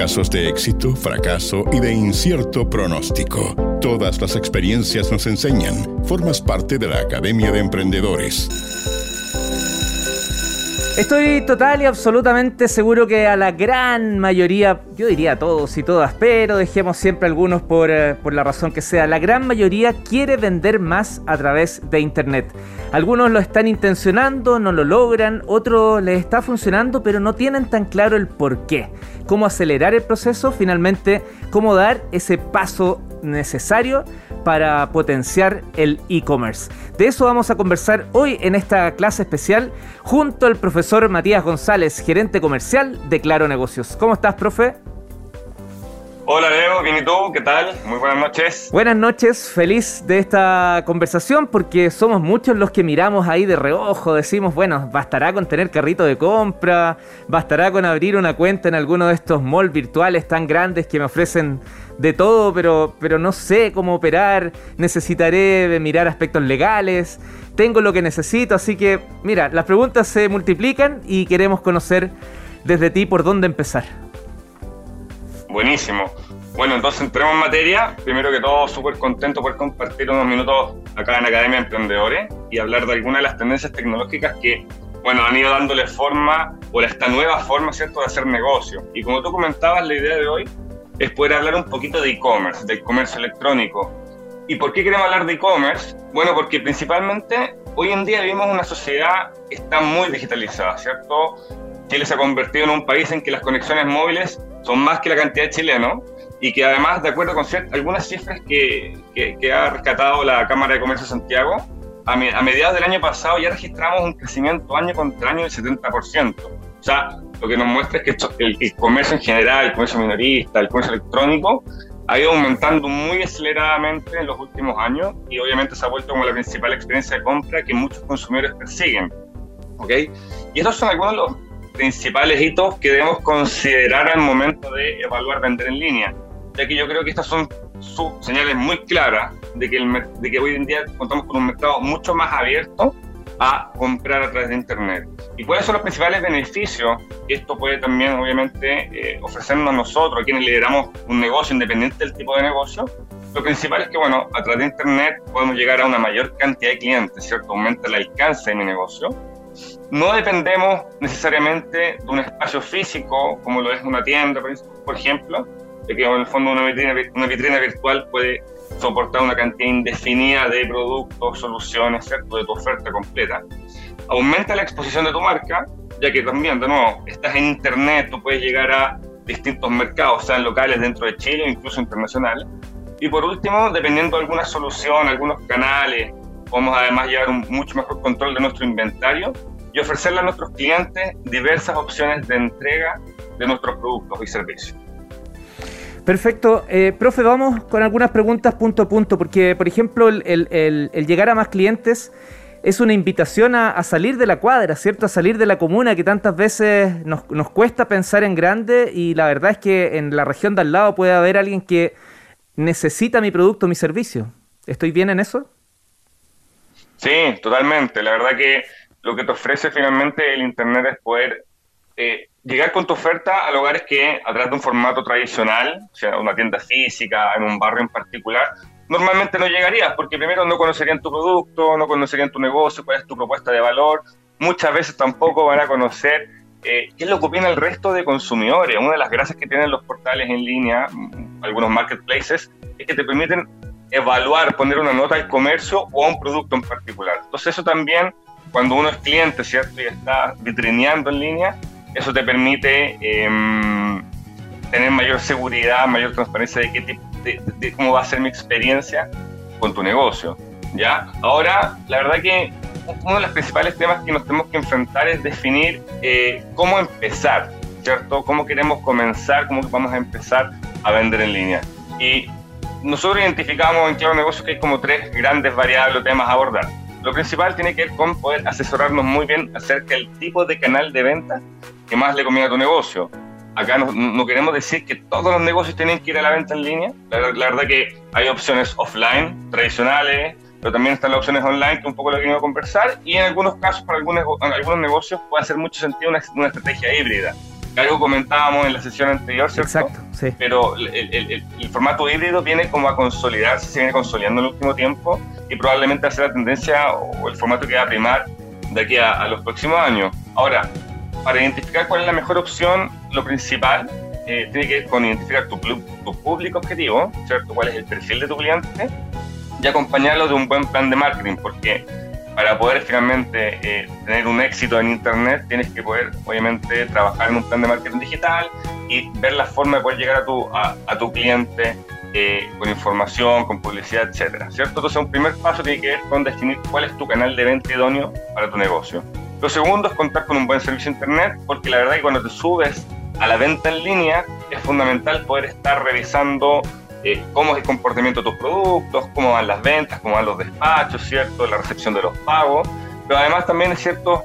Casos de éxito, fracaso y de incierto pronóstico. Todas las experiencias nos enseñan. Formas parte de la Academia de Emprendedores. Estoy total y absolutamente seguro que a la gran mayoría, yo diría a todos y todas, pero dejemos siempre algunos por, eh, por, la razón que sea, la gran mayoría quiere vender más a través de Internet. Algunos lo están intencionando, no lo logran, otros les está funcionando, pero no tienen tan claro el por qué. Cómo acelerar el proceso, finalmente, cómo dar ese paso necesario para potenciar el e-commerce. De eso vamos a conversar hoy en esta clase especial junto al profesor Matías González, gerente comercial de Claro Negocios. ¿Cómo estás, profe? Hola Leo, bien y tú, ¿qué tal? Muy buenas noches. Buenas noches, feliz de esta conversación porque somos muchos los que miramos ahí de reojo, decimos, bueno, bastará con tener carrito de compra, bastará con abrir una cuenta en alguno de estos malls virtuales tan grandes que me ofrecen de todo, pero, pero no sé cómo operar, necesitaré mirar aspectos legales, tengo lo que necesito, así que mira, las preguntas se multiplican y queremos conocer desde ti por dónde empezar. Buenísimo. Bueno, entonces entremos en materia. Primero que todo, súper contento por compartir unos minutos acá en Academia de Emprendedores y hablar de algunas de las tendencias tecnológicas que, bueno, han ido dándole forma o esta nueva forma, ¿cierto?, de hacer negocio. Y como tú comentabas, la idea de hoy es poder hablar un poquito de e-commerce, del comercio electrónico. ¿Y por qué queremos hablar de e-commerce? Bueno, porque principalmente hoy en día vivimos una sociedad que está muy digitalizada, ¿cierto? Chile se ha convertido en un país en que las conexiones móviles son más que la cantidad de chilenos y que además, de acuerdo con algunas cifras que, que, ha rescatado la Cámara de Comercio de Santiago, a, a, mediados del año pasado ya registramos un crecimiento año contra año del 70%. O sea, lo que nos muestra es que el, el, comercio en general, el comercio minorista, el comercio electrónico, ha ido aumentando muy aceleradamente en los últimos años y obviamente se ha vuelto como la principal experiencia de compra que muchos consumidores persiguen. ¿ok? Y estos son algunos de los principales hitos que debemos considerar al momento de evaluar vender en línea, ya que yo creo que estas son señales muy claras de que, el, de que hoy en día contamos con un mercado mucho más abierto a comprar a través de Internet. ¿Y cuáles son los principales beneficios que esto puede también, obviamente, eh, ofrecernos a nosotros, quienes lideramos un negocio independiente del tipo de negocio? Lo principal es que, bueno, a través de Internet podemos llegar a una mayor cantidad de clientes, ¿cierto? Aumenta el alcance de mi negocio. No dependemos necesariamente de un espacio físico, como lo es una tienda, por ejemplo, de que en el fondo una vitrina, una vitrina virtual puede soportar una cantidad indefinida de productos, soluciones, ¿cierto? de tu oferta completa. Aumenta la exposición de tu marca, ya que también, de nuevo, estás en Internet, tú puedes llegar a distintos mercados, sean locales dentro de Chile o incluso internacionales. Y por último, dependiendo de alguna solución, algunos canales, podemos además llevar un mucho mejor control de nuestro inventario y ofrecerle a nuestros clientes diversas opciones de entrega de nuestros productos y servicios. Perfecto. Eh, profe, vamos con algunas preguntas punto a punto, porque, por ejemplo, el, llegar a más clientes es una invitación a, salir de la cuadra, ¿cierto? A salir de la comuna que tantas veces nos, cuesta pensar en grande y la verdad es que en la región de al lado puede haber alguien que necesita mi producto, mi servicio. ¿Estoy bien en eso? Sí, totalmente. La verdad que lo que te ofrece finalmente el Internet es poder eh, llegar con tu oferta a lugares que a través de un formato tradicional, o sea, una tienda física, en un barrio en particular, normalmente no llegarías, porque primero no conocerían tu producto, no conocerían tu negocio, cuál es tu propuesta de valor, muchas veces tampoco van a conocer eh, qué es lo que opina el resto de consumidores. Una de las gracias que tienen los portales en línea, mm, algunos marketplaces, es que te permiten evaluar, poner una nota al comercio o a un producto en particular. Entonces eso también, cuando uno es cliente, ¿cierto? Y está vitrineando en línea, eso te permite em, tener mayor seguridad, mayor transparencia de, qué tipo, de, cómo va a ser mi experiencia con tu negocio. ¿ya? Ahora, la verdad que uno de los principales temas que nos tenemos que enfrentar es definir eh, cómo empezar, ¿cierto? Cómo queremos comenzar, cómo vamos a empezar a vender en línea. Y nosotros identificamos en Claro Negocios que hay como tres grandes variables o temas a abordar. Lo principal tiene que ver con poder asesorarnos muy bien acerca del tipo de canal de venta que más le conviene a tu negocio. Acá no, queremos decir que todos los negocios tienen que ir a la venta en línea. La, verdad que hay opciones offline, tradicionales, pero también están las opciones online, que un poco lo que quiero conversar. Y en algunos casos, para algunos, algunos negocios, puede hacer mucho sentido una, una estrategia híbrida. algo comentábamos en la sesión anterior, ¿cierto? Exacto, sí. Pero el, formato híbrido viene como a consolidarse, se viene consolidando en el último tiempo y probablemente va a ser la tendencia o el formato que va a primar de aquí a, los próximos años. Ahora, para identificar cuál es la mejor opción, lo principal eh, tiene que ver con identificar tu, tu público objetivo, ¿cierto? ¿Cuál es el perfil de tu cliente? Y acompañarlo de un buen plan de marketing, porque para poder finalmente eh, tener un éxito en Internet, tienes que poder, obviamente, trabajar en un plan de marketing digital y ver la forma de poder llegar a tu, a, tu cliente eh, con información, con publicidad, etcétera, ¿cierto? Entonces, un primer paso tiene que ver con definir cuál es tu canal de venta idóneo para tu negocio. Lo segundo es contar con un buen servicio Internet, porque la verdad es que cuando te subes a la venta en línea, es fundamental poder estar revisando eh, cómo es el comportamiento de tus productos, cómo van las ventas, cómo van los despachos, ¿cierto? La recepción de los pagos, pero además también hay ciertas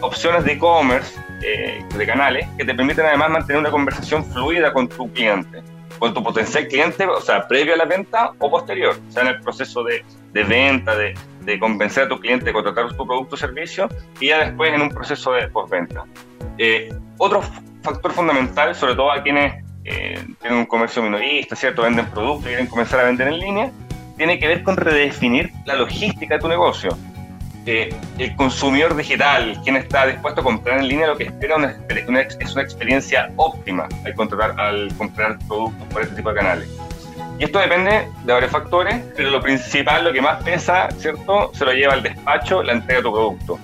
opciones de e-commerce, eh, de canales, que te permiten además mantener una conversación fluida con tu cliente, con tu potencial cliente, o sea, previo a la venta o posterior, o sea, en el proceso de, de venta, de, de, convencer a tu cliente de contratar tu producto o servicio, y ya después en un proceso de postventa. Eh, otro factor fundamental, sobre todo a quienes eh, tienen un comercio minorista, ¿cierto? Venden productos y quieren comenzar a vender en línea, tiene que ver con redefinir la logística de tu negocio. Eh, el consumidor digital, quien está dispuesto a comprar en línea, lo que espera es una experiencia óptima al, contratar, al comprar productos por este tipo de canales. Y esto depende de varios factores, pero lo principal, lo que más pesa, ¿cierto? Se lo lleva al despacho, la entrega de tu producto.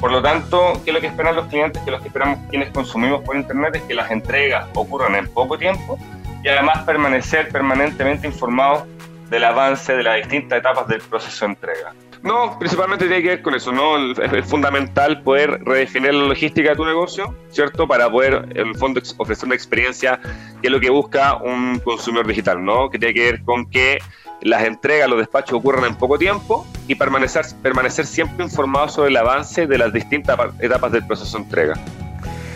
Por lo tanto, ¿qué es lo que esperan los clientes? Que lo que esperamos quienes consumimos por Internet es que las entregas ocurran en poco tiempo y además permanecer permanentemente informados del avance de las distintas etapas del proceso de entrega. No, principalmente tiene que ver con eso, ¿no? Es, fundamental poder redefinir la logística de tu negocio, ¿cierto? Para poder, en el fondo, ofrecer una experiencia que es lo que busca un consumidor digital, ¿no? Que tiene que ver con que las entregas, los despachos ocurran en poco tiempo y permanecer, permanecer siempre informados sobre el avance de las distintas etapas del proceso de entrega.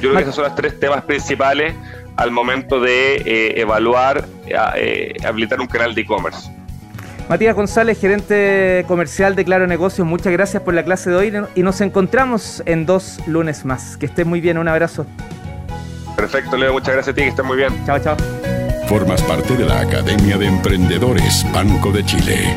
Yo creo que esos son los tres temas principales al momento de eh, evaluar, eh, habilitar un canal de e-commerce. Matías González, gerente comercial de Claro Negocios, muchas gracias por la clase de hoy y nos encontramos en dos lunes más. Que estés muy bien, un abrazo. Perfecto, Leo, muchas gracias a ti, que estés muy bien. Chao, chao. Formas parte de la Academia de Emprendedores Banco de Chile.